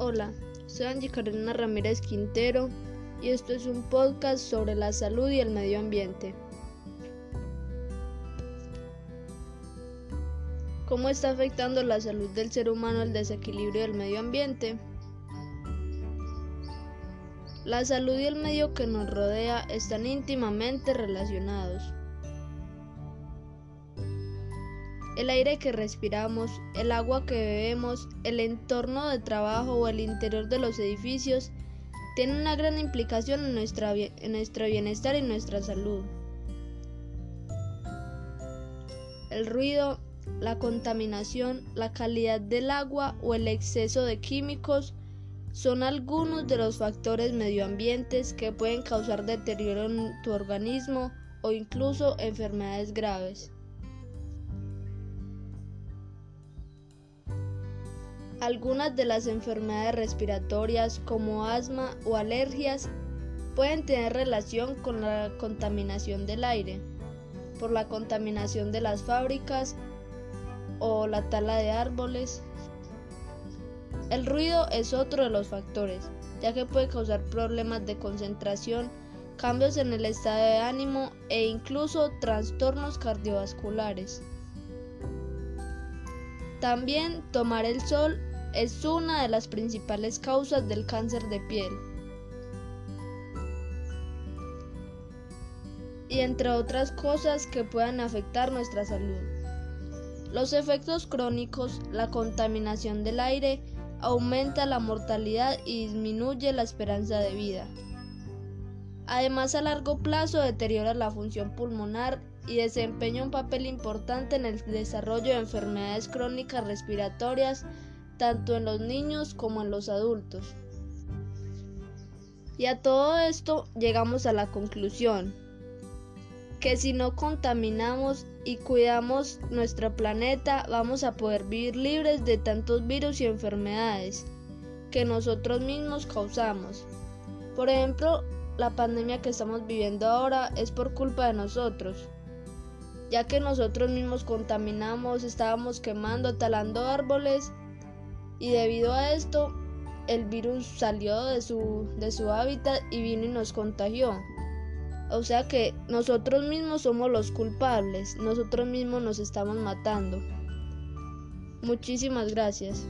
Hola, soy Angie Carolina Ramírez Quintero y esto es un podcast sobre la salud y el medio ambiente. ¿Cómo está afectando la salud del ser humano el desequilibrio del medio ambiente? La salud y el medio que nos rodea están íntimamente relacionados. El aire que respiramos, el agua que bebemos, el entorno de trabajo o el interior de los edificios tienen una gran implicación en, nuestra, en nuestro bienestar y nuestra salud. El ruido, la contaminación, la calidad del agua o el exceso de químicos son algunos de los factores medioambientes que pueden causar deterioro en tu organismo o incluso enfermedades graves. Algunas de las enfermedades respiratorias como asma o alergias pueden tener relación con la contaminación del aire, por la contaminación de las fábricas o la tala de árboles. El ruido es otro de los factores, ya que puede causar problemas de concentración, cambios en el estado de ánimo e incluso trastornos cardiovasculares. También tomar el sol es una de las principales causas del cáncer de piel. Y entre otras cosas que puedan afectar nuestra salud. Los efectos crónicos, la contaminación del aire, aumenta la mortalidad y disminuye la esperanza de vida. Además, a largo plazo deteriora la función pulmonar y desempeña un papel importante en el desarrollo de enfermedades crónicas respiratorias, tanto en los niños como en los adultos. Y a todo esto llegamos a la conclusión que si no contaminamos y cuidamos nuestro planeta vamos a poder vivir libres de tantos virus y enfermedades que nosotros mismos causamos. Por ejemplo, la pandemia que estamos viviendo ahora es por culpa de nosotros, ya que nosotros mismos contaminamos, estábamos quemando, talando árboles y debido a esto el virus salió de su, de su hábitat y vino y nos contagió. O sea que nosotros mismos somos los culpables, nosotros mismos nos estamos matando. Muchísimas gracias.